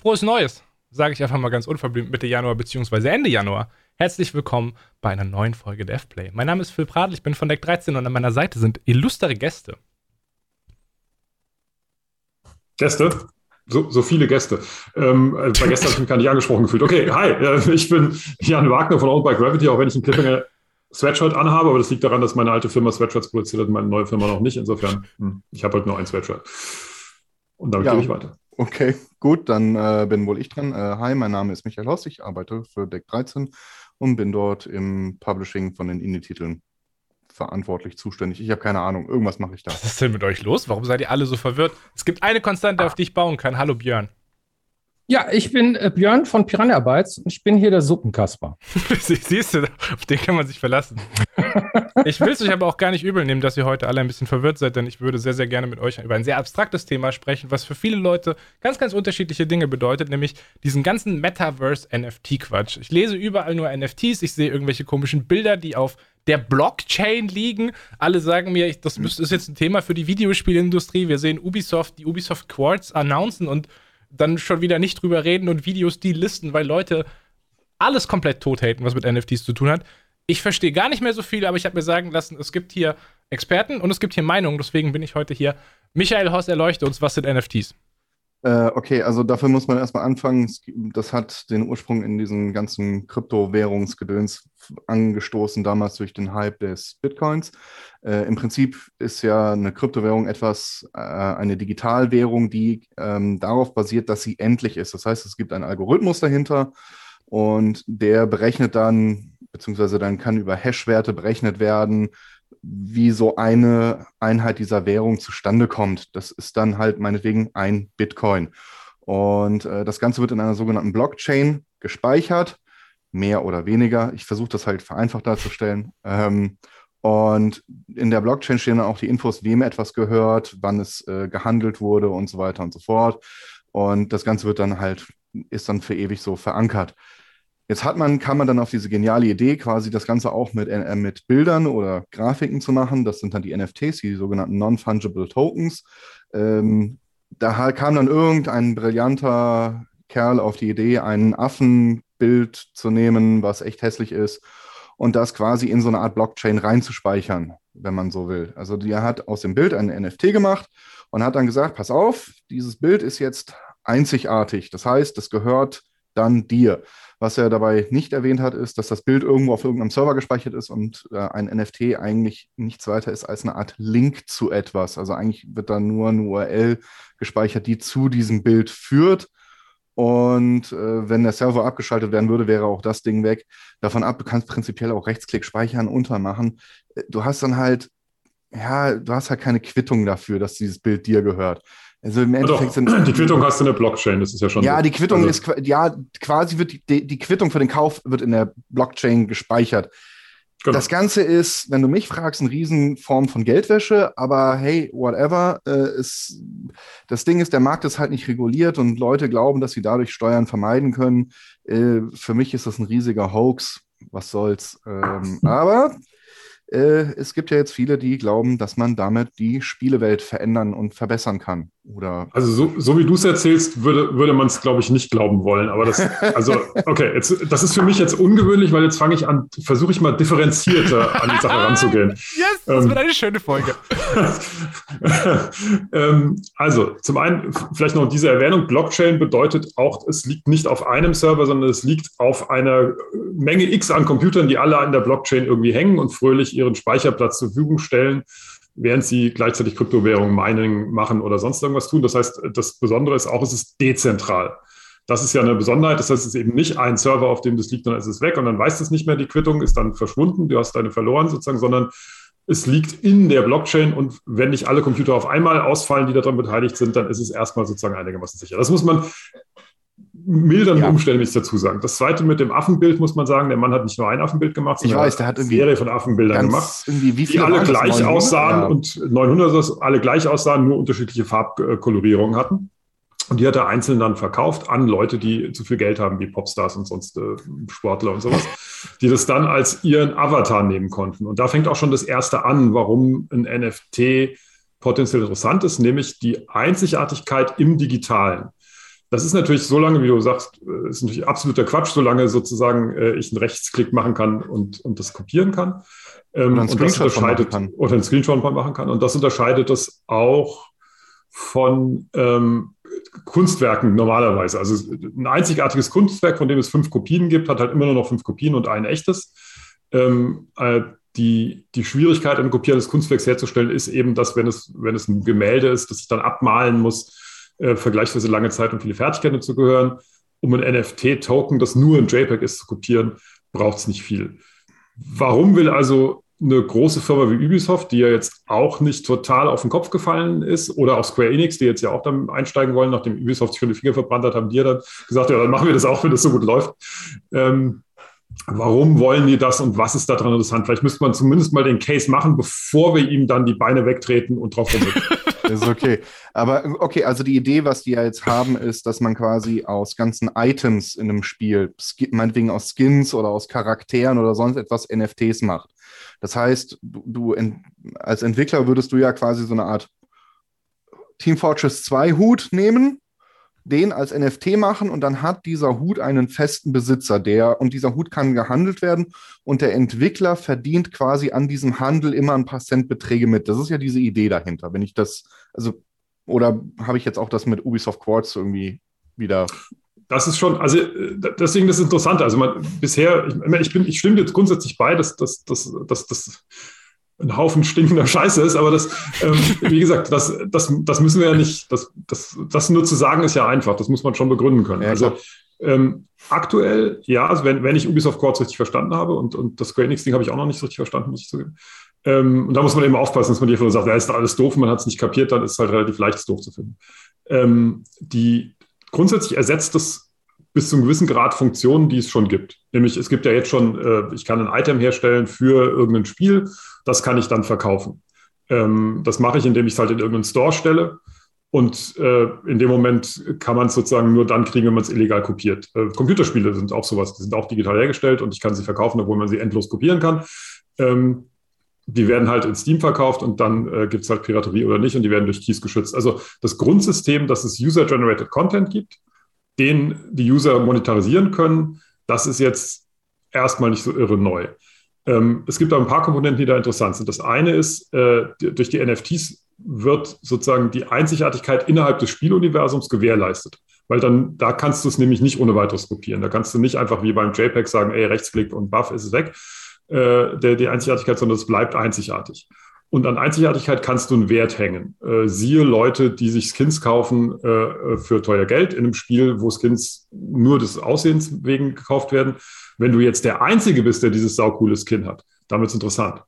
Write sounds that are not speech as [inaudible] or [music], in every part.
Frohes Neues, sage ich einfach mal ganz unverblümt Mitte Januar bzw. Ende Januar. Herzlich willkommen bei einer neuen Folge der F-Play. Mein Name ist Phil Pradl, ich bin von Deck 13 und an meiner Seite sind illustre Gäste. Gäste? So, so viele Gäste. Ähm, äh, bei Gästen habe ich mich gar nicht angesprochen gefühlt. Okay, hi, äh, ich bin Jan Wagner von Owned by Gravity, auch wenn ich einen Clippinger Sweatshirt anhabe, aber das liegt daran, dass meine alte Firma Sweatshirts produziert hat und meine neue Firma noch nicht. Insofern, hm, ich habe halt nur ein Sweatshirt. Und damit ja. gehe ich weiter. Okay, gut, dann äh, bin wohl ich dran. Äh, hi, mein Name ist Michael Haus, ich arbeite für Deck 13 und bin dort im Publishing von den Indie-Titeln verantwortlich, zuständig. Ich habe keine Ahnung, irgendwas mache ich da. Was ist denn mit euch los? Warum seid ihr alle so verwirrt? Es gibt eine Konstante, auf die ich bauen kann. Hallo Björn. Ja, ich bin äh, Björn von Piranha Bytes und ich bin hier der Suppenkasper. [laughs] Siehst du, auf den kann man sich verlassen. [laughs] ich will es euch aber auch gar nicht übel nehmen, dass ihr heute alle ein bisschen verwirrt seid, denn ich würde sehr, sehr gerne mit euch über ein sehr abstraktes Thema sprechen, was für viele Leute ganz, ganz unterschiedliche Dinge bedeutet, nämlich diesen ganzen Metaverse-NFT-Quatsch. Ich lese überall nur NFTs, ich sehe irgendwelche komischen Bilder, die auf der Blockchain liegen. Alle sagen mir, das ist jetzt ein Thema für die Videospielindustrie. Wir sehen Ubisoft, die Ubisoft Quartz announcen und dann schon wieder nicht drüber reden und Videos die listen, weil Leute alles komplett tot haten, was mit NFTs zu tun hat. Ich verstehe gar nicht mehr so viel, aber ich habe mir sagen lassen, es gibt hier Experten und es gibt hier Meinungen, deswegen bin ich heute hier. Michael Horst, erleuchte uns, was sind NFTs? Äh, okay, also dafür muss man erstmal anfangen. Das hat den Ursprung in diesem ganzen Kryptowährungsgedöns angestoßen, damals durch den Hype des Bitcoins. Äh, Im Prinzip ist ja eine Kryptowährung etwas, äh, eine Digitalwährung, die ähm, darauf basiert, dass sie endlich ist. Das heißt, es gibt einen Algorithmus dahinter und der berechnet dann, beziehungsweise dann kann über Hash-Werte berechnet werden, wie so eine Einheit dieser Währung zustande kommt. Das ist dann halt meinetwegen ein Bitcoin. Und äh, das Ganze wird in einer sogenannten Blockchain gespeichert, mehr oder weniger. Ich versuche das halt vereinfacht darzustellen. Ähm, und in der Blockchain stehen dann auch die Infos, wem etwas gehört, wann es äh, gehandelt wurde und so weiter und so fort. Und das Ganze wird dann halt, ist dann für ewig so verankert. Jetzt hat man, kann man dann auf diese geniale Idee, quasi das Ganze auch mit, äh, mit Bildern oder Grafiken zu machen. Das sind dann die NFTs, die sogenannten Non-Fungible Tokens. Ähm, da kam dann irgendein brillanter Kerl auf die Idee, ein Affenbild zu nehmen, was echt hässlich ist, und das quasi in so eine Art Blockchain reinzuspeichern, wenn man so will. Also der hat aus dem Bild ein NFT gemacht und hat dann gesagt, pass auf, dieses Bild ist jetzt einzigartig. Das heißt, es gehört dann dir. Was er dabei nicht erwähnt hat, ist, dass das Bild irgendwo auf irgendeinem Server gespeichert ist und äh, ein NFT eigentlich nichts weiter ist als eine Art Link zu etwas. Also eigentlich wird da nur eine URL gespeichert, die zu diesem Bild führt. Und äh, wenn der Server abgeschaltet werden würde, wäre auch das Ding weg. Davon ab, du kannst prinzipiell auch Rechtsklick speichern, untermachen. Äh, du hast dann halt, ja, du hast halt keine Quittung dafür, dass dieses Bild dir gehört. Also im Endeffekt sind. Die Quittung hast du in der Blockchain, das ist ja schon. Ja, so. die Quittung also. ist, ja, quasi wird die, die Quittung für den Kauf wird in der Blockchain gespeichert. Genau. Das Ganze ist, wenn du mich fragst, eine Riesenform von Geldwäsche, aber hey, whatever. Äh, ist, das Ding ist, der Markt ist halt nicht reguliert und Leute glauben, dass sie dadurch Steuern vermeiden können. Äh, für mich ist das ein riesiger Hoax. Was soll's? Ähm, aber äh, es gibt ja jetzt viele, die glauben, dass man damit die Spielewelt verändern und verbessern kann. Oder also so, so wie du es erzählst, würde, würde man es, glaube ich, nicht glauben wollen. Aber das, also, okay, jetzt, das ist für mich jetzt ungewöhnlich, weil jetzt fange ich an, versuche ich mal differenzierter an die Sache ranzugehen. [laughs] Yes, das ähm, wird eine schöne Folge. [laughs] ähm, also, zum einen vielleicht noch diese Erwähnung, Blockchain bedeutet auch, es liegt nicht auf einem Server, sondern es liegt auf einer Menge X an Computern, die alle an der Blockchain irgendwie hängen und fröhlich ihren Speicherplatz zur Verfügung stellen während sie gleichzeitig Kryptowährungen, Mining machen oder sonst irgendwas tun. Das heißt, das Besondere ist auch, es ist dezentral. Das ist ja eine Besonderheit. Das heißt, es ist eben nicht ein Server, auf dem das liegt, dann ist es weg und dann weiß es nicht mehr, die Quittung ist dann verschwunden, du hast deine verloren sozusagen, sondern es liegt in der Blockchain und wenn nicht alle Computer auf einmal ausfallen, die daran beteiligt sind, dann ist es erstmal sozusagen einigermaßen sicher. Das muss man mildern ja. Umständen ich dazu sagen. Das zweite mit dem Affenbild muss man sagen, der Mann hat nicht nur ein Affenbild gemacht, sondern ich weiß, der hat eine Serie von Affenbildern gemacht, die alle gleich aussahen ja. und 900 alle gleich aussahen, nur unterschiedliche Farbkolorierungen hatten. Und die hat er einzeln dann verkauft an Leute, die zu viel Geld haben, wie Popstars und sonst äh, Sportler und sowas, die das dann als ihren Avatar nehmen konnten. Und da fängt auch schon das erste an, warum ein NFT potenziell interessant ist, nämlich die Einzigartigkeit im Digitalen. Das ist natürlich so lange, wie du sagst, äh, ist natürlich absoluter Quatsch, solange sozusagen äh, ich einen Rechtsklick machen kann und, und das kopieren kann. Ähm, oder, und das unterscheidet, kann. oder einen Screenshot machen kann. Und das unterscheidet das auch von ähm, Kunstwerken normalerweise. Also ein einzigartiges Kunstwerk, von dem es fünf Kopien gibt, hat halt immer nur noch fünf Kopien und ein echtes. Ähm, äh, die, die Schwierigkeit, eine Kopie eines Kunstwerks herzustellen, ist eben, dass wenn es, wenn es ein Gemälde ist, das ich dann abmalen muss, äh, vergleichsweise lange Zeit und viele Fertigkeiten zu gehören. Um ein NFT-Token, das nur ein JPEG ist, zu kopieren, braucht es nicht viel. Warum will also eine große Firma wie Ubisoft, die ja jetzt auch nicht total auf den Kopf gefallen ist, oder auch Square Enix, die jetzt ja auch dann einsteigen wollen, nachdem Ubisoft sich schon die Finger verbrannt hat, haben die ja dann gesagt, ja, dann machen wir das auch, wenn das so gut läuft. Ähm, warum wollen die das und was ist da dran interessant? Vielleicht müsste man zumindest mal den Case machen, bevor wir ihm dann die Beine wegtreten und drauf rumrücken. [laughs] ist okay. Aber okay, also die Idee, was die ja jetzt haben, ist, dass man quasi aus ganzen Items in einem Spiel, meinetwegen aus Skins oder aus Charakteren oder sonst etwas NFTs macht. Das heißt, du, ent, als Entwickler würdest du ja quasi so eine Art Team Fortress 2 Hut nehmen, den als NFT machen und dann hat dieser Hut einen festen Besitzer, der und dieser Hut kann gehandelt werden und der Entwickler verdient quasi an diesem Handel immer ein paar Centbeträge mit. Das ist ja diese Idee dahinter. Wenn ich das, also, oder habe ich jetzt auch das mit Ubisoft Quartz irgendwie wieder das ist schon, also deswegen das ist interessant. Also man, bisher, ich, ich, bin, ich stimme jetzt grundsätzlich bei, dass das dass, dass, dass ein Haufen stinkender Scheiße ist, aber das, ähm, wie gesagt, das, das, das müssen wir ja nicht, das, das, das nur zu sagen ist ja einfach, das muss man schon begründen können. Ja, also ähm, aktuell, ja, also wenn, wenn ich Ubisoft Quartz richtig verstanden habe und, und das Square Enix-Ding habe ich auch noch nicht so richtig verstanden, muss ich zugeben. Ähm, und da muss man eben aufpassen, dass man nicht sagt, ja, ist alles doof, man hat es nicht kapiert, dann ist es halt relativ leicht, es doof zu finden. Ähm, die, grundsätzlich ersetzt es bis zu einem gewissen Grad Funktionen, die es schon gibt. Nämlich, es gibt ja jetzt schon, äh, ich kann ein Item herstellen für irgendein Spiel, das kann ich dann verkaufen. Ähm, das mache ich, indem ich es halt in irgendeinen Store stelle. Und äh, in dem Moment kann man es sozusagen nur dann kriegen, wenn man es illegal kopiert. Äh, Computerspiele sind auch sowas, die sind auch digital hergestellt und ich kann sie verkaufen, obwohl man sie endlos kopieren kann. Ähm, die werden halt in Steam verkauft und dann äh, gibt es halt Piraterie oder nicht und die werden durch Keys geschützt. Also das Grundsystem, dass es User-Generated Content gibt, den die User monetarisieren können, das ist jetzt erstmal nicht so irre neu. Ähm, es gibt aber ein paar Komponenten, die da interessant sind. Das eine ist, äh, durch die NFTs wird sozusagen die Einzigartigkeit innerhalb des Spieluniversums gewährleistet. Weil dann, da kannst du es nämlich nicht ohne weiteres kopieren. Da kannst du nicht einfach wie beim JPEG sagen, ey, Rechtsklick und Buff ist es weg, äh, der, die Einzigartigkeit, sondern es bleibt einzigartig. Und an Einzigartigkeit kannst du einen Wert hängen. Äh, siehe Leute, die sich Skins kaufen äh, für teuer Geld in einem Spiel, wo Skins nur des Aussehens wegen gekauft werden. Wenn du jetzt der Einzige bist, der dieses saucoole Skin hat, dann wird es interessant.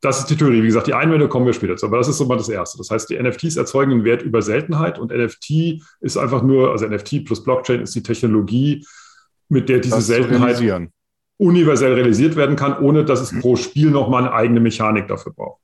Das ist die Theorie. Wie gesagt, die Einwände kommen wir später zu, aber das ist so mal das Erste. Das heißt, die NFTs erzeugen einen Wert über Seltenheit und NFT ist einfach nur, also NFT plus Blockchain ist die Technologie, mit der diese Seltenheit universell realisiert werden kann, ohne dass es pro Spiel nochmal eine eigene Mechanik dafür braucht.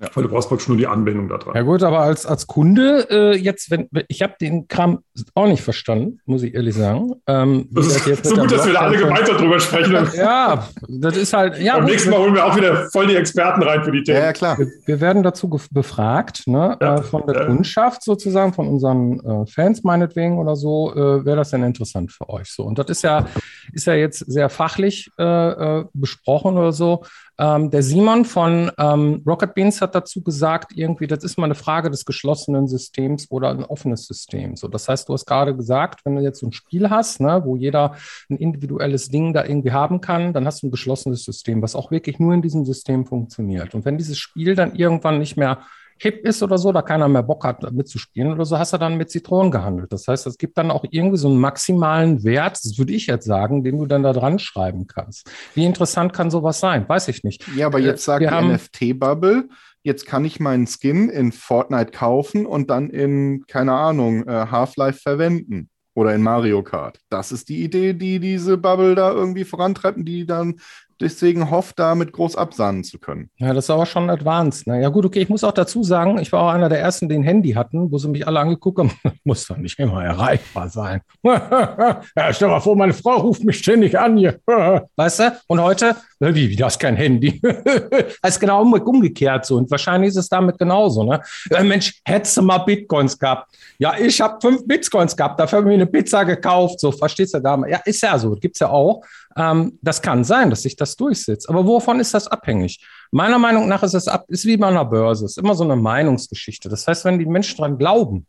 Ja. Weil du brauchst praktisch nur die Anbindung da dran. Ja gut, aber als, als Kunde äh, jetzt, wenn ich habe den Kram auch nicht verstanden, muss ich ehrlich sagen. Ähm, das ist so gut, dass wir da alle gemeinsam drüber sprechen. [laughs] ja, das ist halt. Ja, Beim nächsten Mal holen wir auch wieder voll die Experten rein für die Themen. Ja, ja klar. Wir, wir, werden dazu befragt, ne, ja. äh, von der Kundschaft sozusagen, von unseren äh, Fans meinetwegen oder so, äh, wäre das denn interessant für euch so. Und das ist ja, ist ja jetzt sehr fachlich äh, äh, besprochen oder so. Ähm, der Simon von ähm, Rocket Beans hat dazu gesagt, irgendwie, das ist mal eine Frage des geschlossenen Systems oder ein offenes System. So, das heißt, du hast gerade gesagt, wenn du jetzt so ein Spiel hast, ne, wo jeder ein individuelles Ding da irgendwie haben kann, dann hast du ein geschlossenes System, was auch wirklich nur in diesem System funktioniert. Und wenn dieses Spiel dann irgendwann nicht mehr hip ist oder so, da keiner mehr Bock hat mitzuspielen oder so, hast du dann mit Zitronen gehandelt. Das heißt, es gibt dann auch irgendwie so einen maximalen Wert, das würde ich jetzt sagen, den du dann da dran schreiben kannst. Wie interessant kann sowas sein? Weiß ich nicht. Ja, aber jetzt sagt die NFT-Bubble, jetzt kann ich meinen Skin in Fortnite kaufen und dann in, keine Ahnung, äh, Half-Life verwenden. Oder in Mario Kart. Das ist die Idee, die diese Bubble da irgendwie vorantreibt, die dann deswegen hofft, damit groß absahnen zu können. Ja, das ist aber schon advanced. Ne? Ja, gut, okay, ich muss auch dazu sagen, ich war auch einer der ersten, die ein Handy hatten, wo sie mich alle angeguckt haben. [laughs] muss doch nicht immer erreichbar sein. [laughs] ja, stell mal vor, meine Frau ruft mich ständig an hier. [laughs] weißt du? Und heute, wie, wie das ist kein Handy? das ist genau umgekehrt so. Und wahrscheinlich ist es damit genauso. Ne? Ja, Mensch, hättest du mal Bitcoins gehabt? Ja, ich habe fünf Bitcoins gehabt, dafür habe ich mir eine Pizza gekauft. So, verstehst du da? Ja, ist ja so, gibt es ja auch. Ähm, das kann sein, dass sich das durchsetzt. Aber wovon ist das abhängig? Meiner Meinung nach ist es ab, ist wie bei einer Börse, ist immer so eine Meinungsgeschichte. Das heißt, wenn die Menschen dran glauben,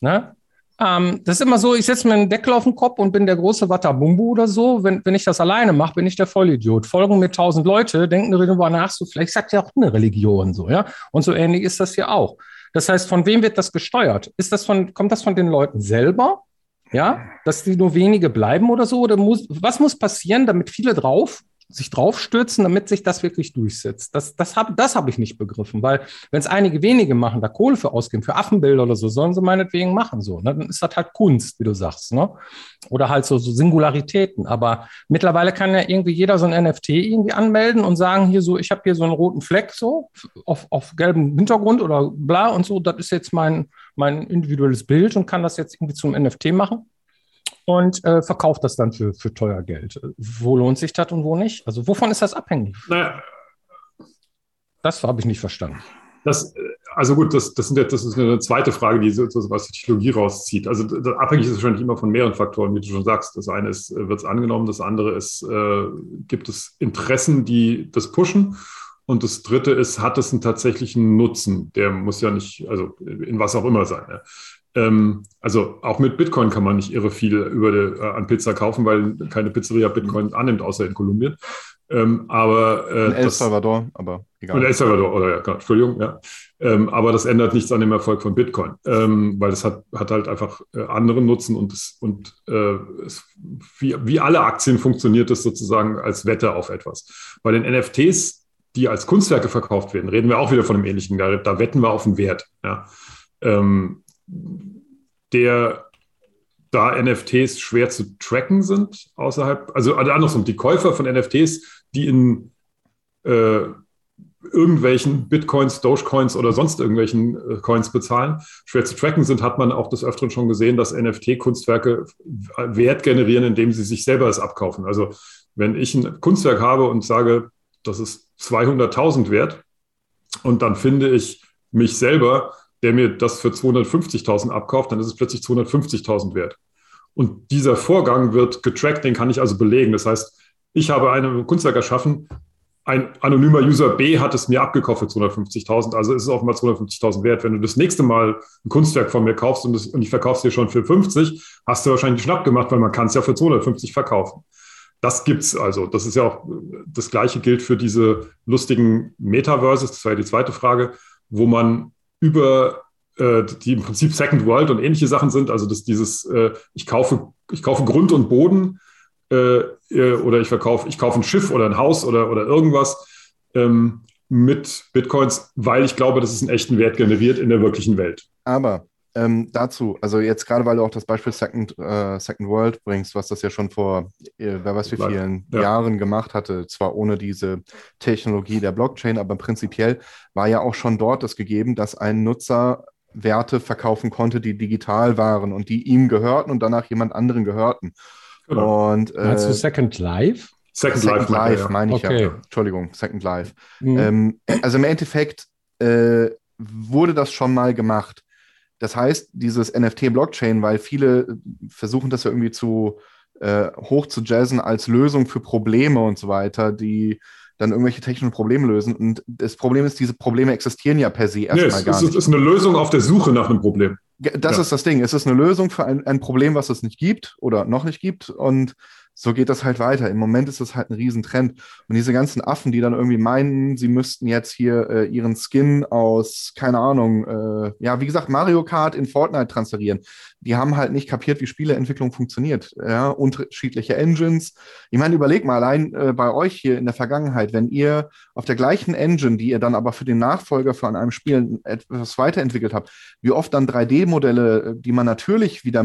ne, ähm, das ist immer so, ich setze mir einen Deckel auf den Kopf und bin der große Watabumbu oder so. Wenn, wenn ich das alleine mache, bin ich der Vollidiot. Folgen mir tausend Leute, denken darüber nach, so vielleicht sagt ja auch eine Religion so, ja. Und so ähnlich ist das hier auch. Das heißt, von wem wird das gesteuert? Ist das von, kommt das von den Leuten selber? Ja, dass die nur wenige bleiben oder so? Oder muss, was muss passieren, damit viele drauf sich draufstürzen, damit sich das wirklich durchsetzt. Das, das habe das hab ich nicht begriffen, weil wenn es einige wenige machen, da Kohle für ausgeben, für Affenbilder oder so, sollen sie meinetwegen machen so. Ne? Dann ist das halt Kunst, wie du sagst. Ne? Oder halt so, so Singularitäten. Aber mittlerweile kann ja irgendwie jeder so ein NFT irgendwie anmelden und sagen, hier so, ich habe hier so einen roten Fleck so auf, auf gelbem Hintergrund oder bla und so, das ist jetzt mein, mein individuelles Bild und kann das jetzt irgendwie zum NFT machen und äh, verkauft das dann für, für teuer Geld. Wo lohnt sich das und wo nicht? Also wovon ist das abhängig? Naja. Das habe ich nicht verstanden. Das, also gut, das, das, sind das ist eine zweite Frage, die so, so was die Technologie rauszieht. Also das, abhängig ist es wahrscheinlich immer von mehreren Faktoren, wie du schon sagst. Das eine ist, äh, wird es angenommen, das andere ist, äh, gibt es Interessen, die das pushen. Und das dritte ist, hat es einen tatsächlichen Nutzen? Der muss ja nicht, also in was auch immer sein. Ja. Ähm, also auch mit Bitcoin kann man nicht irre viel über die, äh, an Pizza kaufen, weil keine Pizzeria Bitcoin annimmt, außer in Kolumbien. Ähm, aber äh, in El das, Salvador, aber egal. In El Salvador, oder ja, genau, Entschuldigung, ja. Ähm, aber das ändert nichts an dem Erfolg von Bitcoin, ähm, weil es hat, hat halt einfach äh, anderen Nutzen und, es, und äh, es, wie, wie alle Aktien funktioniert es sozusagen als Wette auf etwas. Bei den NFTs, die als Kunstwerke verkauft werden, reden wir auch wieder von einem ähnlichen, da, da wetten wir auf den Wert. Ja. Ähm, der da NFTs schwer zu tracken sind außerhalb, also, also andersrum, die Käufer von NFTs, die in äh, irgendwelchen Bitcoins, Dogecoins oder sonst irgendwelchen äh, Coins bezahlen, schwer zu tracken sind, hat man auch des Öfteren schon gesehen, dass NFT-Kunstwerke Wert generieren, indem sie sich selber es abkaufen. Also wenn ich ein Kunstwerk habe und sage, das ist 200.000 wert und dann finde ich mich selber der mir das für 250.000 abkauft, dann ist es plötzlich 250.000 wert. Und dieser Vorgang wird getrackt, den kann ich also belegen. Das heißt, ich habe ein Kunstwerk erschaffen, ein anonymer User B hat es mir abgekauft für 250.000, also ist es offenbar 250.000 wert. Wenn du das nächste Mal ein Kunstwerk von mir kaufst und, das, und ich verkaufe es dir schon für 50, hast du wahrscheinlich Schnapp gemacht, weil man kann es ja für 250 verkaufen. Das gibt's also. Das ist ja auch das Gleiche gilt für diese lustigen Metaverses. Das war ja die zweite Frage, wo man über äh, die im Prinzip Second World und ähnliche Sachen sind. Also dass dieses, äh, ich kaufe, ich kaufe Grund und Boden äh, äh, oder ich verkaufe, ich kaufe ein Schiff oder ein Haus oder, oder irgendwas ähm, mit Bitcoins, weil ich glaube, dass es einen echten Wert generiert in der wirklichen Welt. Aber ähm, dazu, also jetzt gerade, weil du auch das Beispiel Second, äh, Second World bringst, was das ja schon vor, äh, wer weiß wie vielen ja. Jahren gemacht hatte, zwar ohne diese Technologie der Blockchain, aber prinzipiell war ja auch schon dort das gegeben, dass ein Nutzer Werte verkaufen konnte, die digital waren und die ihm gehörten und danach jemand anderen gehörten. Genau. Und, äh, Meinst du Second Life? Second, Second Life, Life meine ich okay. ja. Entschuldigung, Second Life. Mhm. Ähm, also im Endeffekt äh, wurde das schon mal gemacht. Das heißt, dieses NFT-Blockchain, weil viele versuchen das ja irgendwie zu äh, hoch zu jazzen als Lösung für Probleme und so weiter, die dann irgendwelche technischen Probleme lösen. Und das Problem ist, diese Probleme existieren ja per se erstmal nee, gar nicht. Es ist eine Lösung auf der Suche nach einem Problem. Das ja. ist das Ding. Es ist eine Lösung für ein, ein Problem, was es nicht gibt oder noch nicht gibt. Und so geht das halt weiter. Im Moment ist das halt ein Riesentrend. Und diese ganzen Affen, die dann irgendwie meinen, sie müssten jetzt hier äh, ihren Skin aus, keine Ahnung, äh, ja, wie gesagt, Mario Kart in Fortnite transferieren, die haben halt nicht kapiert, wie Spieleentwicklung funktioniert. Ja, unterschiedliche Engines. Ich meine, überleg mal allein äh, bei euch hier in der Vergangenheit, wenn ihr auf der gleichen Engine, die ihr dann aber für den Nachfolger von einem Spiel etwas weiterentwickelt habt, wie oft dann 3D-Modelle, äh, die man natürlich wieder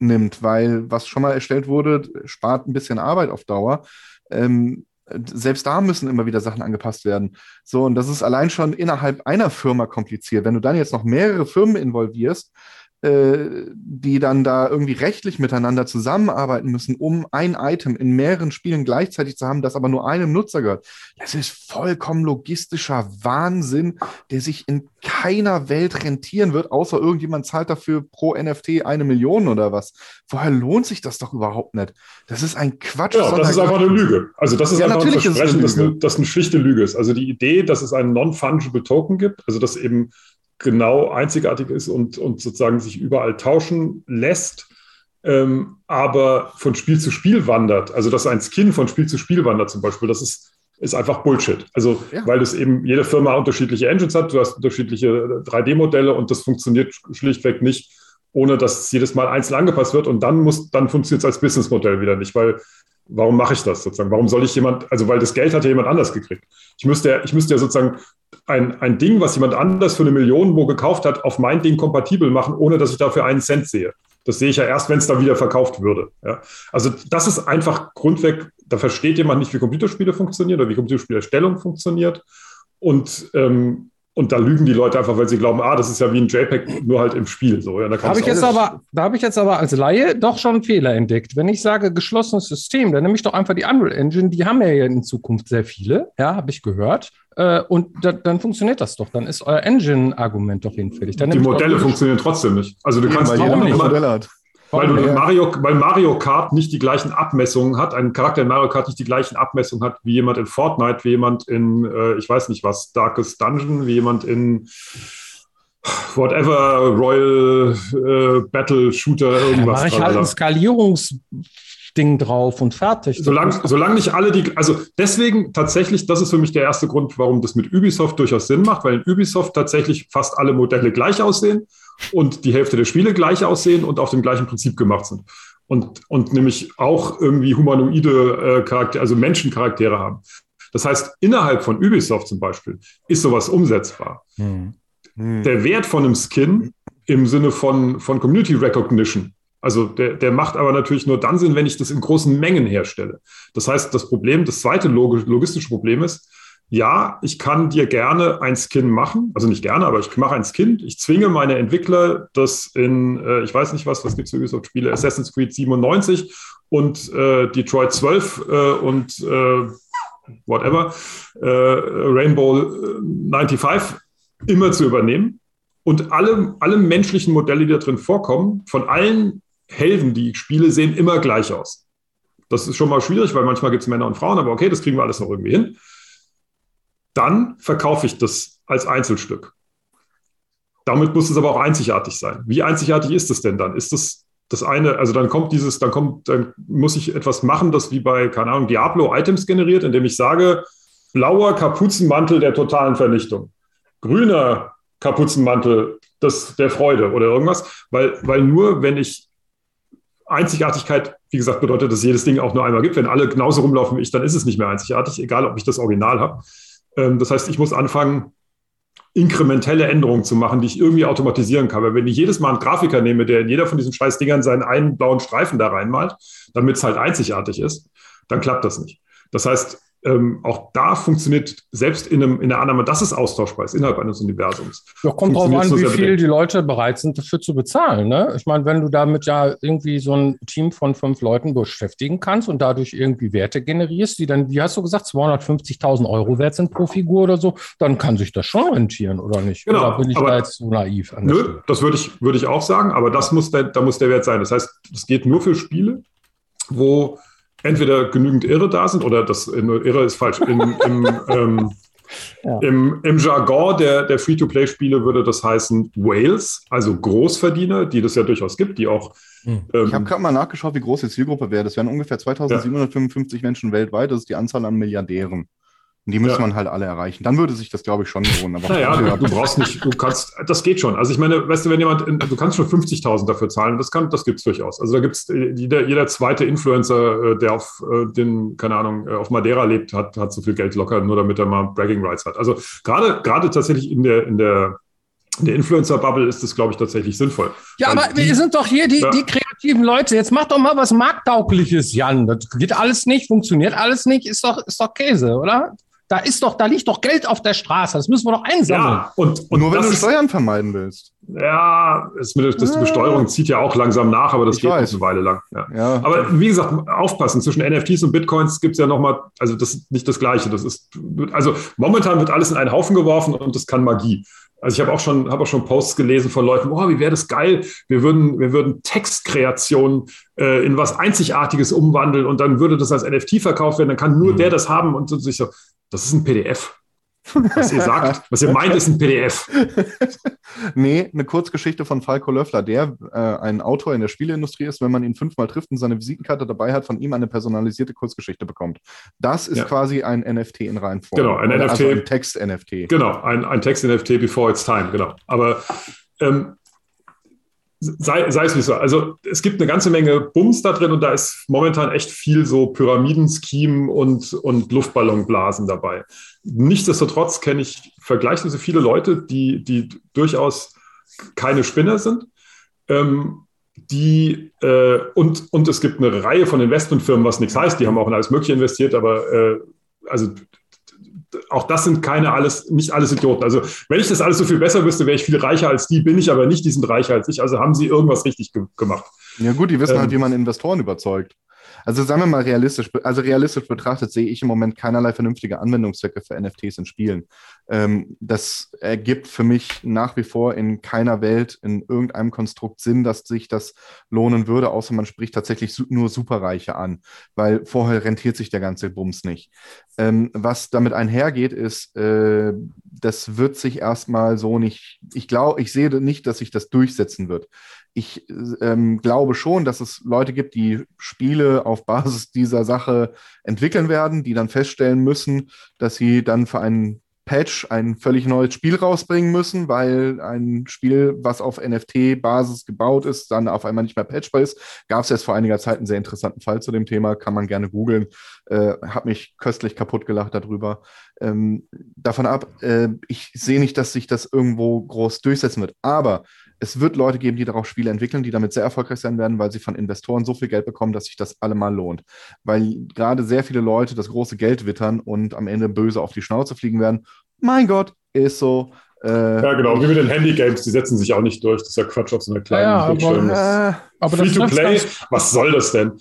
mitnimmt, weil was schon mal erstellt wurde, spart ein bisschen Arbeit auf Dauer. Ähm, selbst da müssen immer wieder Sachen angepasst werden. So, und das ist allein schon innerhalb einer Firma kompliziert. Wenn du dann jetzt noch mehrere Firmen involvierst, die dann da irgendwie rechtlich miteinander zusammenarbeiten müssen, um ein Item in mehreren Spielen gleichzeitig zu haben, das aber nur einem Nutzer gehört. Das ist vollkommen logistischer Wahnsinn, der sich in keiner Welt rentieren wird, außer irgendjemand zahlt dafür pro NFT eine Million oder was. Vorher lohnt sich das doch überhaupt nicht. Das ist ein Quatsch. Ja, das ist einfach eine Lüge. Also das ist ja, einfach ein Versprechen, das eine, das eine schlichte Lüge ist. Also die Idee, dass es einen non-fungible Token gibt, also dass eben genau einzigartig ist und, und sozusagen sich überall tauschen lässt, ähm, aber von Spiel zu Spiel wandert. Also dass ein Skin von Spiel zu Spiel wandert zum Beispiel, das ist, ist einfach Bullshit. Also ja. weil es eben jede Firma unterschiedliche Engines hat, du hast unterschiedliche 3D-Modelle und das funktioniert schlichtweg nicht, ohne dass es jedes Mal einzeln angepasst wird und dann muss, dann funktioniert es als Businessmodell wieder nicht, weil warum mache ich das sozusagen? Warum soll ich jemand, also weil das Geld hat ja jemand anders gekriegt. Ich müsste, ich müsste ja sozusagen ein, ein Ding, was jemand anders für eine Million wo gekauft hat, auf mein Ding kompatibel machen, ohne dass ich dafür einen Cent sehe. Das sehe ich ja erst, wenn es dann wieder verkauft würde. Ja. Also das ist einfach grundweg, da versteht jemand nicht, wie Computerspiele funktionieren oder wie Computerspielerstellung funktioniert. Und ähm, und da lügen die Leute einfach, weil sie glauben, ah, das ist ja wie ein JPEG, nur halt im Spiel. So, ja, da habe ich jetzt aber, da habe ich jetzt aber als Laie doch schon einen Fehler entdeckt. Wenn ich sage geschlossenes System, dann nehme ich doch einfach die Unreal Engine, die haben ja in Zukunft sehr viele, ja, habe ich gehört. Äh, und da, dann funktioniert das doch. Dann ist euer Engine-Argument doch hinfällig. Dann die Modelle funktionieren trotzdem nicht. Also du ja, kannst die auch nicht Modelle hat. Weil, du Mario, weil Mario Kart nicht die gleichen Abmessungen hat, ein Charakter in Mario Kart nicht die gleichen Abmessungen hat wie jemand in Fortnite, wie jemand in, äh, ich weiß nicht was, Darkest Dungeon, wie jemand in whatever, Royal äh, Battle Shooter, irgendwas. Da mache ich halt ein Skalierungsding drauf und fertig. Solange, solange nicht alle die, also deswegen tatsächlich, das ist für mich der erste Grund, warum das mit Ubisoft durchaus Sinn macht, weil in Ubisoft tatsächlich fast alle Modelle gleich aussehen und die Hälfte der Spiele gleich aussehen und auf dem gleichen Prinzip gemacht sind. Und, und nämlich auch irgendwie humanoide äh, Charaktere, also Menschencharaktere haben. Das heißt, innerhalb von Ubisoft zum Beispiel ist sowas umsetzbar. Hm. Hm. Der Wert von einem Skin im Sinne von, von Community Recognition, also der, der macht aber natürlich nur dann Sinn, wenn ich das in großen Mengen herstelle. Das heißt, das Problem, das zweite logistische Problem ist, ja, ich kann dir gerne ein Skin machen, also nicht gerne, aber ich mache ein Skin. Ich zwinge meine Entwickler, das in, äh, ich weiß nicht was, was gibt es für Ubisoft-Spiele, Assassin's Creed 97 und äh, Detroit 12 äh, und äh, whatever, äh, Rainbow 95 äh, immer zu übernehmen. Und alle, alle menschlichen Modelle, die da drin vorkommen, von allen Helden, die ich spiele, sehen immer gleich aus. Das ist schon mal schwierig, weil manchmal gibt es Männer und Frauen, aber okay, das kriegen wir alles noch irgendwie hin dann verkaufe ich das als Einzelstück. Damit muss es aber auch einzigartig sein. Wie einzigartig ist es denn dann? Ist das das eine, also dann kommt dieses, dann kommt, dann muss ich etwas machen, das wie bei, keine Ahnung, Diablo Items generiert, indem ich sage, blauer Kapuzenmantel der totalen Vernichtung, grüner Kapuzenmantel des, der Freude oder irgendwas, weil, weil nur wenn ich Einzigartigkeit, wie gesagt, bedeutet, dass jedes Ding auch nur einmal gibt. Wenn alle genauso rumlaufen wie ich, dann ist es nicht mehr einzigartig, egal ob ich das Original habe. Ähm, das heißt, ich muss anfangen, inkrementelle Änderungen zu machen, die ich irgendwie automatisieren kann. Weil wenn ich jedes Mal einen Grafiker nehme, der in jeder von diesen scheiß Dingern seinen einen blauen Streifen da reinmalt, damit es halt einzigartig ist, dann klappt das nicht. Das heißt, ähm, auch da funktioniert selbst in, einem, in einer Annahme, dass es austauschbar ist innerhalb eines Universums. Ja, kommt drauf an, wie viel die Leute bereit sind, dafür zu bezahlen. Ne? Ich meine, wenn du damit ja irgendwie so ein Team von fünf Leuten beschäftigen kannst und dadurch irgendwie Werte generierst, die dann, wie hast du gesagt, 250.000 Euro wert sind pro Figur oder so, dann kann sich das schon rentieren, oder nicht? Genau, oder bin ich da jetzt so naiv? nö, das würde ich, würde ich auch sagen, aber das muss der, da muss der Wert sein. Das heißt, es geht nur für Spiele, wo entweder genügend Irre da sind oder das äh, Irre ist falsch. Im, im, [laughs] ähm, ja. im, im Jargon der, der Free-to-Play-Spiele würde das heißen Whales, also Großverdiener, die das ja durchaus gibt, die auch. Hm. Ähm, ich habe gerade mal nachgeschaut, wie groß die Zielgruppe wäre. Das wären ungefähr 2755 ja. Menschen weltweit. Das ist die Anzahl an Milliardären. Und die müsste ja. man halt alle erreichen. Dann würde sich das, glaube ich, schon lohnen. Aber naja, du, du, brauchst nicht, du kannst, das geht schon. Also ich meine, weißt du, wenn jemand, du kannst schon 50.000 dafür zahlen, das, kann, das gibt es durchaus. Also da gibt es äh, jeder, jeder zweite Influencer, äh, der auf äh, den, keine Ahnung, auf Madeira lebt, hat, hat so viel Geld locker, nur damit er mal Bragging Rights hat. Also gerade, gerade tatsächlich in der, in der in der Influencer-Bubble ist das, glaube ich, tatsächlich sinnvoll. Ja, aber die, wir sind doch hier die, ja. die kreativen Leute. Jetzt mach doch mal was Markttaugliches, Jan. Das geht alles nicht, funktioniert alles nicht, ist doch, ist doch Käse, oder? Da ist doch, da liegt doch Geld auf der Straße. Das müssen wir doch einsammeln. Ja, und, und nur wenn du Steuern vermeiden willst. Ja, das, das, die Besteuerung zieht ja auch langsam nach, aber das ich geht weiß. eine Weile lang. Ja. ja. Aber wie gesagt, aufpassen. Zwischen NFTs und Bitcoins gibt es ja nochmal, also das ist nicht das Gleiche. Das ist, also momentan wird alles in einen Haufen geworfen und das kann Magie. Also ich habe auch schon, habe auch schon Posts gelesen von Leuten, oh, wie wäre das geil, wir würden, wir würden Textkreationen äh, in was Einzigartiges umwandeln und dann würde das als NFT verkauft werden, dann kann nur mhm. der das haben und so, ich so, das ist ein PDF. Was ihr sagt, was ihr meint, ist ein PDF. [laughs] nee, eine Kurzgeschichte von Falco Löffler, der äh, ein Autor in der Spieleindustrie ist, wenn man ihn fünfmal trifft und seine Visitenkarte dabei hat, von ihm eine personalisierte Kurzgeschichte bekommt. Das ist ja. quasi ein NFT in Reihenform. Genau, ein NFT. Also ein Text-NFT. Genau, ein, ein Text-NFT before its time, genau. Aber ähm, sei, sei es wie so. Also es gibt eine ganze Menge Bums da drin und da ist momentan echt viel so Pyramidenscheme und, und Luftballonblasen dabei. Nichtsdestotrotz kenne ich vergleichsweise viele Leute, die, die durchaus keine Spinner sind. Ähm, die äh, und, und es gibt eine Reihe von Investmentfirmen, was nichts heißt, die haben auch in alles Mögliche investiert, aber äh, also auch das sind keine alles, nicht alles Idioten. Also wenn ich das alles so viel besser wüsste, wäre ich viel reicher als die, bin ich aber nicht, die sind reicher als ich. Also haben sie irgendwas richtig ge gemacht. Ja gut, die wissen halt, ähm, halt, wie man Investoren überzeugt. Also sagen wir mal realistisch, also realistisch betrachtet sehe ich im Moment keinerlei vernünftige Anwendungszwecke für NFTs in Spielen. Ähm, das ergibt für mich nach wie vor in keiner Welt, in irgendeinem Konstrukt Sinn, dass sich das lohnen würde, außer man spricht tatsächlich nur Superreiche an, weil vorher rentiert sich der ganze Bums nicht. Ähm, was damit einhergeht, ist, äh, das wird sich erstmal so nicht, ich glaube, ich sehe nicht, dass sich das durchsetzen wird ich ähm, glaube schon, dass es Leute gibt, die Spiele auf Basis dieser Sache entwickeln werden, die dann feststellen müssen, dass sie dann für einen Patch ein völlig neues Spiel rausbringen müssen, weil ein Spiel, was auf NFT-Basis gebaut ist, dann auf einmal nicht mehr patchbar ist. Gab es erst vor einiger Zeit einen sehr interessanten Fall zu dem Thema, kann man gerne googeln. Äh, hab mich köstlich kaputt gelacht darüber. Ähm, davon ab, äh, ich sehe nicht, dass sich das irgendwo groß durchsetzen wird. Aber es wird Leute geben, die darauf Spiele entwickeln, die damit sehr erfolgreich sein werden, weil sie von Investoren so viel Geld bekommen, dass sich das allemal lohnt. Weil gerade sehr viele Leute das große Geld wittern und am Ende böse auf die Schnauze fliegen werden. Mein Gott, ist so. Äh, ja, genau, wie mit den Handy-Games, die setzen sich auch nicht durch. Das ist ja Quatsch auf so einer kleinen ja, Bildschirm. Aber, äh, aber Free-to-Play, was soll das denn?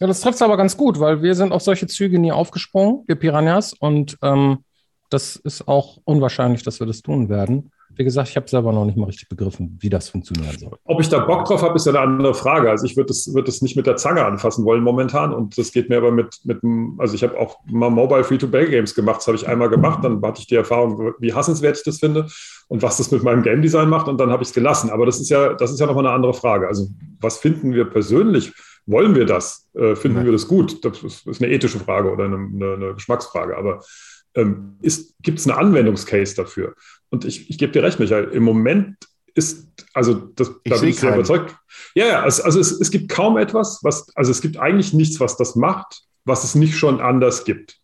Ja, das trifft es aber ganz gut, weil wir sind auf solche Züge nie aufgesprungen, wir Piranhas, und ähm, das ist auch unwahrscheinlich, dass wir das tun werden. Wie gesagt, ich habe selber noch nicht mal richtig begriffen, wie das funktionieren soll. Ob ich da Bock drauf habe, ist ja eine andere Frage. Also ich würde das, würd das nicht mit der Zange anfassen wollen momentan. Und das geht mir aber mit, mit also ich habe auch mal Mobile Free-to-Play-Games gemacht. Das habe ich einmal gemacht. Dann hatte ich die Erfahrung, wie hassenswert ich das finde und was das mit meinem Game Design macht. Und dann habe ich es gelassen. Aber das ist ja, das ist ja nochmal eine andere Frage. Also was finden wir persönlich? Wollen wir das? Äh, finden Nein. wir das gut? Das ist, ist, eine ethische Frage oder eine, eine, eine Geschmacksfrage. Aber ähm, gibt es einen Anwendungscase dafür? Und ich, ich gebe dir recht, Michael, im Moment ist, also das, da bin ich sehr überzeugt. Ja, ja, also, also es, es gibt kaum etwas, was, also es gibt eigentlich nichts, was das macht, was es nicht schon anders gibt.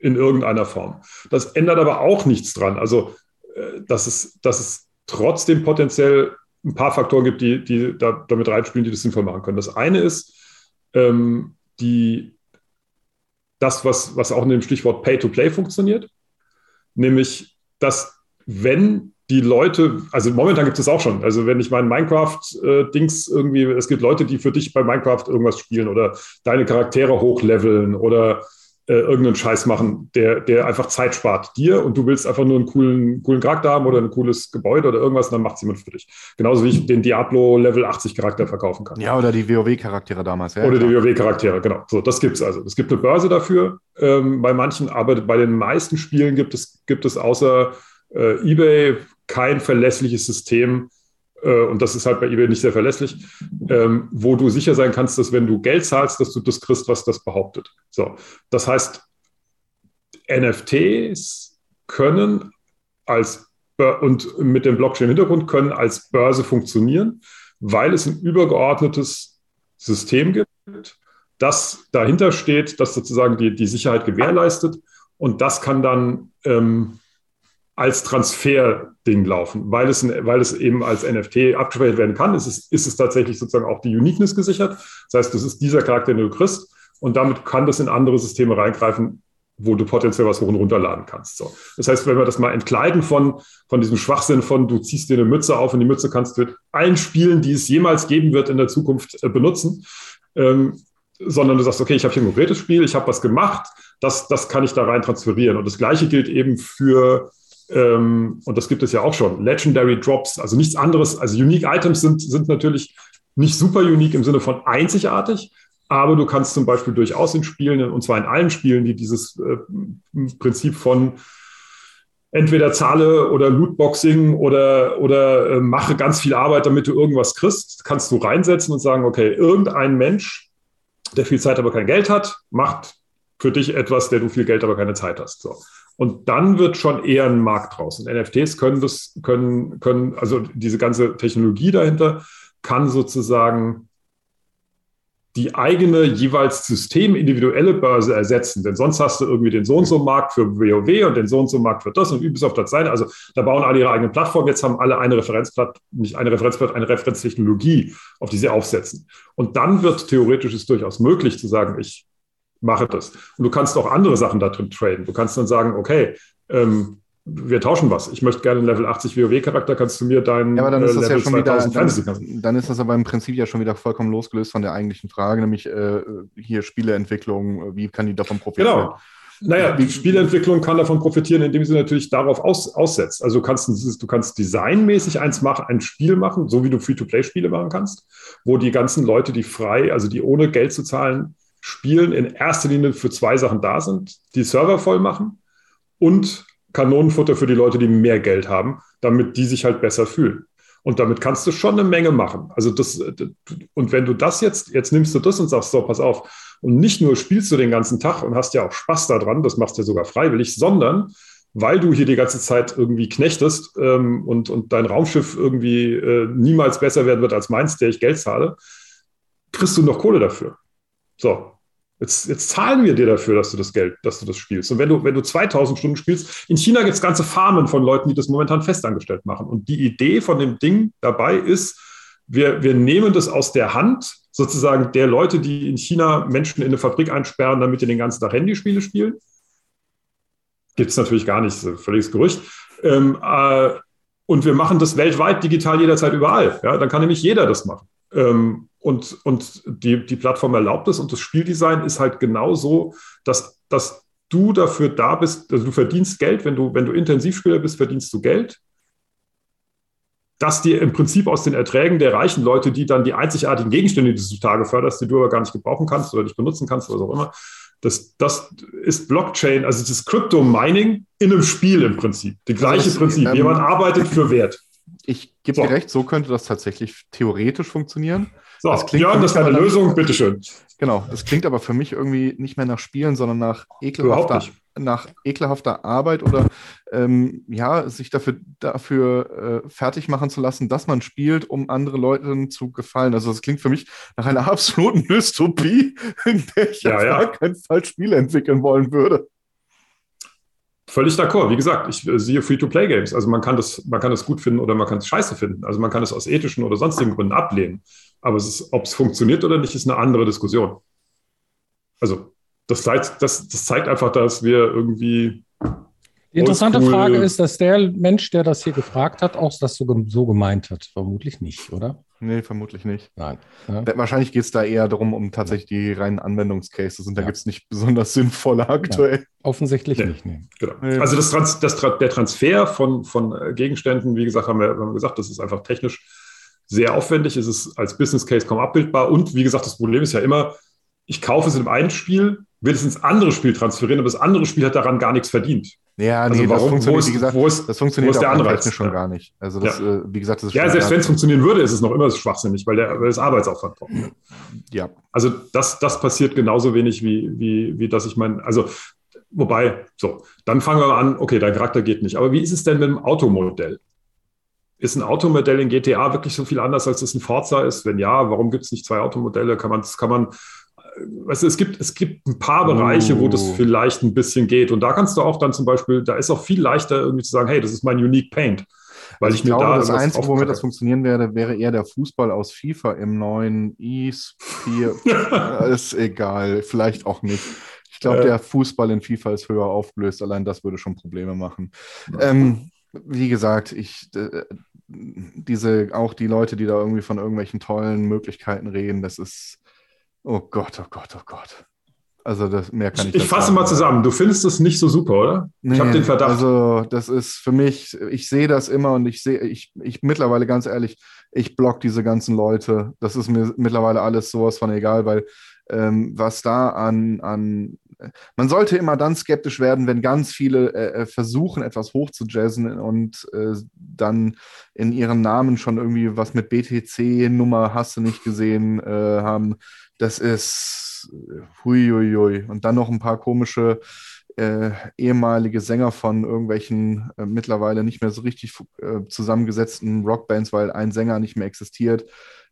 In irgendeiner Form. Das ändert aber auch nichts dran. Also, äh, dass es, dass es trotzdem potenziell ein paar Faktoren gibt, die, die da, damit reinspielen, die das sinnvoll machen können. Das eine ist, ähm, die, das, was, was auch in dem Stichwort Pay-to-Play funktioniert, nämlich, dass wenn die Leute, also momentan gibt es auch schon, also wenn ich mein Minecraft-Dings äh, irgendwie, es gibt Leute, die für dich bei Minecraft irgendwas spielen oder deine Charaktere hochleveln oder äh, irgendeinen Scheiß machen, der, der einfach Zeit spart dir und du willst einfach nur einen coolen, coolen Charakter haben oder ein cooles Gebäude oder irgendwas dann macht es jemand für dich. Genauso wie ich den Diablo Level 80 Charakter verkaufen kann. Ja, oder die WoW-Charaktere damals. Ja, oder klar. die WoW-Charaktere, genau. So, das gibt es also. Es gibt eine Börse dafür ähm, bei manchen, aber bei den meisten Spielen gibt es, gibt es außer äh, eBay kein verlässliches System, äh, und das ist halt bei eBay nicht sehr verlässlich, ähm, wo du sicher sein kannst, dass wenn du Geld zahlst, dass du das kriegst, was das behauptet. So, das heißt, NFTs können als und mit dem Blockchain-Hintergrund können als Börse funktionieren, weil es ein übergeordnetes System gibt, das dahinter steht, das sozusagen die, die Sicherheit gewährleistet. Und das kann dann ähm, als Transfer-Ding laufen, weil es, weil es eben als NFT abgespeichert werden kann, ist es, ist es tatsächlich sozusagen auch die Uniqueness gesichert. Das heißt, das ist dieser Charakter, den du kriegst und damit kann das in andere Systeme reingreifen, wo du potenziell was hoch und runterladen kannst. So. Das heißt, wenn wir das mal entkleiden von, von diesem Schwachsinn von, du ziehst dir eine Mütze auf und die Mütze kannst du mit allen Spielen, die es jemals geben wird in der Zukunft, äh, benutzen, ähm, sondern du sagst, okay, ich habe hier ein konkretes Spiel, ich habe was gemacht, das, das kann ich da rein transferieren. Und das Gleiche gilt eben für ähm, und das gibt es ja auch schon, Legendary Drops, also nichts anderes, also Unique Items sind, sind natürlich nicht super unique im Sinne von einzigartig, aber du kannst zum Beispiel durchaus in Spielen, und zwar in allen Spielen, die dieses äh, Prinzip von entweder zahle oder Lootboxing oder, oder äh, mache ganz viel Arbeit, damit du irgendwas kriegst, kannst du reinsetzen und sagen, okay, irgendein Mensch, der viel Zeit, aber kein Geld hat, macht für dich etwas, der du viel Geld, aber keine Zeit hast. So. Und dann wird schon eher ein Markt draus. Und NFTs können das, können, können, also diese ganze Technologie dahinter kann sozusagen die eigene jeweils systemindividuelle Börse ersetzen. Denn sonst hast du irgendwie den so und so Markt für WoW und den so und so Markt für das und Ubisoft hat seine. Also da bauen alle ihre eigene Plattform. Jetzt haben alle eine Referenzplatt, nicht eine Referenzplatt, eine Referenztechnologie, auf die sie aufsetzen. Und dann wird theoretisch es durchaus möglich zu sagen, ich mache das. Und du kannst auch andere Sachen da drin traden. Du kannst dann sagen, okay, ähm, wir tauschen was. Ich möchte gerne einen Level 80 WoW-Charakter, kannst du mir deinen ja, aber dann ist das Level ja schon wieder, dann, dann, ist das aber im Prinzip ja schon wieder vollkommen losgelöst von der eigentlichen Frage, nämlich äh, hier Spieleentwicklung, wie kann die davon profitieren? Genau. Naja, die Spieleentwicklung kann davon profitieren, indem sie natürlich darauf aus, aussetzt. Also du kannst, du kannst designmäßig eins machen, ein Spiel machen, so wie du Free-to-Play-Spiele machen kannst, wo die ganzen Leute, die frei, also die ohne Geld zu zahlen, Spielen in erster Linie für zwei Sachen da sind, die Server voll machen und Kanonenfutter für die Leute, die mehr Geld haben, damit die sich halt besser fühlen. Und damit kannst du schon eine Menge machen. Also das, und wenn du das jetzt, jetzt nimmst du das und sagst, so, pass auf, und nicht nur spielst du den ganzen Tag und hast ja auch Spaß daran, das machst du ja sogar freiwillig, sondern weil du hier die ganze Zeit irgendwie knechtest ähm, und, und dein Raumschiff irgendwie äh, niemals besser werden wird als meins, der ich Geld zahle, kriegst du noch Kohle dafür. So, Jetzt, jetzt, zahlen wir dir dafür, dass du das Geld, dass du das spielst. Und wenn du, wenn du 2000 Stunden spielst, in China gibt es ganze Farmen von Leuten, die das momentan festangestellt machen. Und die Idee von dem Ding dabei ist, wir, wir nehmen das aus der Hand sozusagen der Leute, die in China Menschen in eine Fabrik einsperren, damit die den ganzen Tag Handyspiele spielen. Gibt es natürlich gar nicht, das ist ein völliges Gerücht. Ähm, äh, und wir machen das weltweit digital jederzeit überall. Ja, dann kann nämlich jeder das machen. Ähm, und und die, die Plattform erlaubt es und das Spieldesign ist halt genau so, dass, dass du dafür da bist, also du verdienst Geld, wenn du, wenn du Intensivspieler bist, verdienst du Geld. Dass dir im Prinzip aus den Erträgen der reichen Leute, die dann die einzigartigen Gegenstände, die du zutage förderst, die du aber gar nicht gebrauchen kannst oder nicht benutzen kannst oder was auch immer, das, das ist Blockchain, also das ist Crypto-Mining in einem Spiel im Prinzip. Die gleiche also das, Prinzip. Ähm, Jemand arbeitet für Wert. Ich gebe so. dir recht, so könnte das tatsächlich theoretisch funktionieren. So, das klingt Björn, das wäre eine Lösung, bitteschön. Genau, das klingt aber für mich irgendwie nicht mehr nach Spielen, sondern nach ekelhafter, nach ekelhafter Arbeit oder ähm, ja, sich dafür, dafür äh, fertig machen zu lassen, dass man spielt, um anderen Leuten zu gefallen. Also das klingt für mich nach einer [laughs] absoluten Dystopie, in der ich ja, ja. kein Fall Spiele entwickeln wollen würde. Völlig d'accord. Wie gesagt, ich äh, sehe Free-to-Play-Games. Also man kann, das, man kann das gut finden oder man kann es scheiße finden. Also man kann es aus ethischen oder sonstigen Gründen ablehnen. Aber ob es funktioniert oder nicht, ist eine andere Diskussion. Also das zeigt, das, das zeigt einfach, dass wir irgendwie. Die interessante Frage ist, dass der Mensch, der das hier gefragt hat, auch das so, so gemeint hat. Vermutlich nicht, oder? Nee, vermutlich nicht. Nein. Ja. Wahrscheinlich geht es da eher darum, um tatsächlich die reinen Anwendungscases und da ja. gibt es nicht besonders sinnvolle aktuell. Ja. Offensichtlich nee. nicht. Nee. Genau. Also das Trans, das, der Transfer von, von Gegenständen, wie gesagt, haben wir, haben wir gesagt, das ist einfach technisch sehr aufwendig. Es ist als Business Case kaum abbildbar. Und wie gesagt, das Problem ist ja immer, ich kaufe es in einem einen Spiel, will es ins andere Spiel transferieren, aber das andere Spiel hat daran gar nichts verdient. Ja, also nee, warum, das funktioniert, ist, wie gesagt, wo ist, das funktioniert wo ist der Anreiz schon ja. gar nicht. Also das, ja. äh, wie gesagt, das ist Ja, selbst wenn es funktionieren würde, ist es noch immer schwachsinnig, weil, der, weil das Arbeitsaufwand braucht. Ja. Also das, das passiert genauso wenig wie, wie, wie dass ich meine, also wobei, so, dann fangen wir an, okay, dein Charakter geht nicht. Aber wie ist es denn mit dem Automodell? Ist ein Automodell in GTA wirklich so viel anders, als es ein Forza ist? Wenn ja, warum gibt es nicht zwei Automodelle? Kann man, kann man du, es gibt, es gibt ein paar Bereiche, wo das Oh. vielleicht ein bisschen geht. Und da kannst du auch dann zum Beispiel, da ist auch viel leichter irgendwie zu sagen, hey, das ist mein Unique Paint. Weil ich, ich glaube, das irgendwas Einzige, womit das funktionieren werde, wäre eher der Fußball aus FIFA im neuen E4. [laughs] ist egal, vielleicht auch nicht. Ich glaube, Äh. der Fußball in FIFA ist höher aufgelöst. Allein das würde schon Probleme machen. Ähm, wie gesagt, ich äh, diese auch die Leute, die da irgendwie von irgendwelchen tollen Möglichkeiten reden, das ist oh Gott, oh Gott, oh Gott. Also das mehr kann ich. Ich fasse sagen. mal zusammen. Du findest es nicht so super, oder? ich habe Nee, den Verdacht. Also, das ist für mich, ich sehe das immer und ich sehe, ich, ich mittlerweile ganz ehrlich, ich block diese ganzen Leute. Das ist mir mittlerweile alles sowas von egal, weil ähm, was da an, an, man sollte immer dann skeptisch werden, wenn ganz viele äh, äh, versuchen, etwas hochzujazzen und äh, dann in ihren Namen schon irgendwie was mit BTC-Nummer hast du nicht gesehen äh, haben. Das ist huiuiui. Und dann noch ein paar komische äh, ehemalige Sänger von irgendwelchen äh, mittlerweile nicht mehr so richtig äh, zusammengesetzten Rockbands, weil ein Sänger nicht mehr existiert.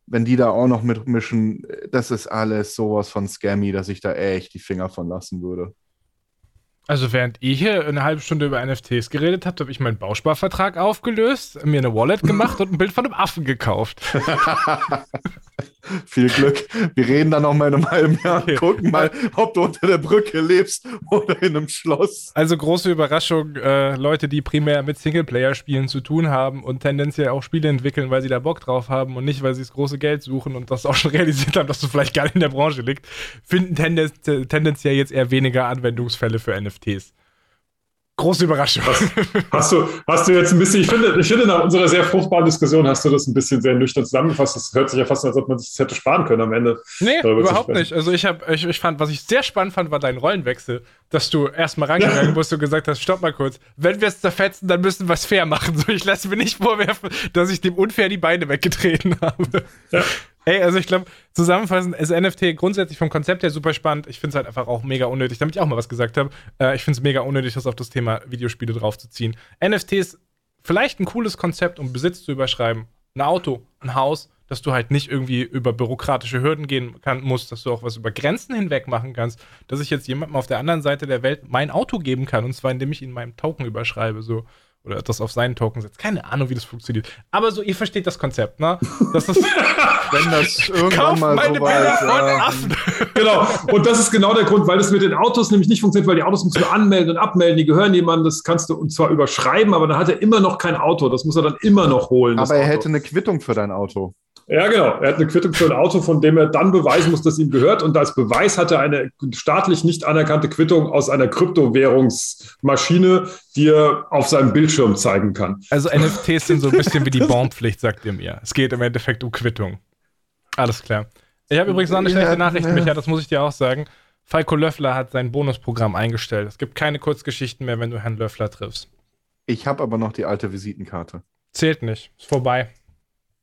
Wenn die da auch noch mitmischen, äh, das ist alles sowas von scammy, dass ich da echt die Finger von lassen würde. Also während ihr hier eine halbe Stunde über NFTs geredet habt, habe ich meinen Bausparvertrag aufgelöst, mir eine Wallet gemacht und ein Bild von einem Affen gekauft. [laughs] [laughs] Viel Glück. Wir reden dann noch mal in einem halben Jahr und gucken mal, ob du unter der Brücke lebst oder in einem Schloss. Also große Überraschung, äh, Leute, die primär mit Singleplayer-Spielen zu tun haben und tendenziell auch Spiele entwickeln, weil sie da Bock drauf haben und nicht, weil sie das große Geld suchen und das auch schon [laughs] realisiert haben, dass das vielleicht gar nicht in der Branche liegt, finden tendenz tendenziell jetzt eher weniger Anwendungsfälle für NFTs. Große Überraschung. [laughs] Hast du, hast du jetzt ein bisschen, ich finde, ich finde, nach unserer sehr fruchtbaren Diskussion hast du das ein bisschen sehr nüchtern zusammengefasst. Das hört sich ja fast an, als ob man sich das hätte sparen können am Ende. Nee, überhaupt nicht. Also ich habe, ich, ich fand, was ich sehr spannend fand, war dein Rollenwechsel, dass du erstmal rangegangen [laughs] bist und gesagt hast, stopp mal kurz, wenn wir es zerfetzen, dann müssen wir es fair machen. So, ich lasse mir nicht vorwerfen, dass ich dem unfair die Beine weggetreten [laughs] habe. Ja. Ey, also ich glaube, zusammenfassend ist NFT grundsätzlich vom Konzept her super spannend. Ich finde es halt einfach auch mega unnötig, damit ich auch mal was gesagt habe. Äh, ich finde es mega unnötig, das auf das Thema Videospiele draufzuziehen. NFTs, vielleicht ein cooles Konzept, um Besitz zu überschreiben. Ein Auto, ein Haus, dass du halt nicht irgendwie über bürokratische Hürden gehen kann, musst, dass du auch was über Grenzen hinweg machen kannst, dass ich jetzt jemandem auf der anderen Seite der Welt mein Auto geben kann, und zwar indem ich ihn meinem Token überschreibe, so. Oder das auf seinen Token setzt. Keine Ahnung, wie das funktioniert. Aber so, ihr versteht das Konzept, ne? Das ist. [laughs] Wenn das irgendwann Kauf mal meine so Bilder weit von ja. Affen! Genau. Und das ist genau der Grund, weil das mit den Autos nämlich nicht funktioniert, weil die Autos musst du anmelden und abmelden. Die gehören jemandem, das kannst du und zwar überschreiben, aber dann hat er immer noch kein Auto. Das muss er dann immer noch holen. Aber er Auto. hätte eine Quittung für dein Auto. Ja, genau. Er hat eine Quittung für ein Auto, von dem er dann beweisen muss, dass ihm gehört. Und als Beweis hat er eine staatlich nicht anerkannte Quittung aus einer Kryptowährungsmaschine, die er auf seinem Bildschirm zeigen kann. Also NFTs sind so ein bisschen wie die Baumpflicht, sagt ihr mir. Es geht im Endeffekt um Quittung. Alles klar. Ich habe übrigens noch eine schlechte Nachricht, ja. Micha, das muss ich dir auch sagen. Falco Löffler hat sein Bonusprogramm eingestellt. Es gibt keine Kurzgeschichten mehr, wenn du Herrn Löffler triffst. Ich habe aber noch die alte Visitenkarte. Zählt nicht. Ist vorbei.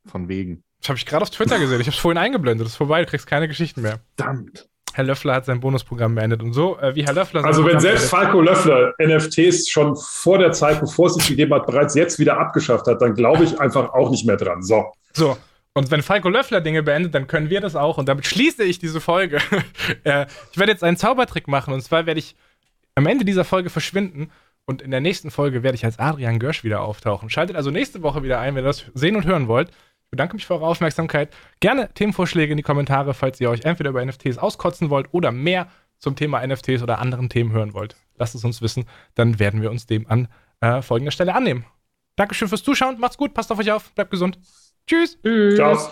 Von wegen. Das habe ich gerade auf Twitter gesehen. Ich habe es vorhin eingeblendet. Das ist vorbei. Du kriegst keine Geschichten mehr. Verdammt. Herr Löffler hat sein Bonusprogramm beendet. Und so, äh, wie Herr Löffler sein Also wenn Programm selbst beendet- Falco Löffler NFTs schon vor der Zeit, bevor es sich gegeben hat, bereits jetzt wieder abgeschafft hat, dann glaube ich einfach auch nicht mehr dran. So. So. Und wenn Falco Löffler Dinge beendet, dann können wir das auch. Und damit schließe ich diese Folge. [laughs] äh, ich werde jetzt einen Zaubertrick machen. Und zwar werde ich am Ende dieser Folge verschwinden. Und in der nächsten Folge werde ich als Adrian Görsch wieder auftauchen. Schaltet also nächste Woche wieder ein, wenn ihr das sehen und hören wollt. Ich bedanke mich für eure Aufmerksamkeit. Gerne Themenvorschläge in die Kommentare, falls ihr euch entweder über NFTs auskotzen wollt oder mehr zum Thema NFTs oder anderen Themen hören wollt. Lasst es uns wissen. Dann werden wir uns dem an äh, folgender Stelle annehmen. Dankeschön fürs Zuschauen. Macht's gut. Passt auf euch auf. Bleibt gesund. Tschüss. Ciao.